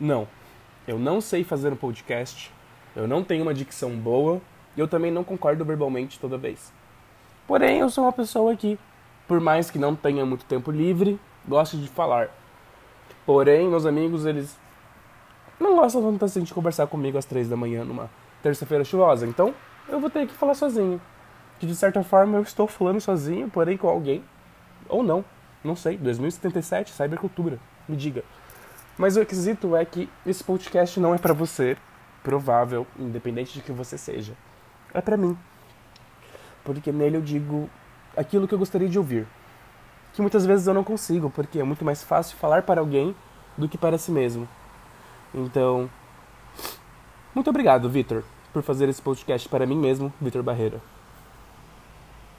Não, eu não sei fazer um podcast, eu não tenho uma dicção boa e eu também não concordo verbalmente toda vez. Porém, eu sou uma pessoa que, por mais que não tenha muito tempo livre, gosta de falar. Porém, meus amigos, eles não gostam tanto assim de conversar comigo às três da manhã numa terça-feira chuvosa. Então, eu vou ter que falar sozinho. Que de certa forma eu estou falando sozinho, porém com alguém. Ou não. Não sei. 2077, cybercultura. Me diga. Mas o requisito é que esse podcast não é para você, provável, independente de que você seja. É para mim. Porque nele eu digo aquilo que eu gostaria de ouvir. Que muitas vezes eu não consigo, porque é muito mais fácil falar para alguém do que para si mesmo. Então, muito obrigado, Vitor, por fazer esse podcast para mim mesmo, Vitor Barreira.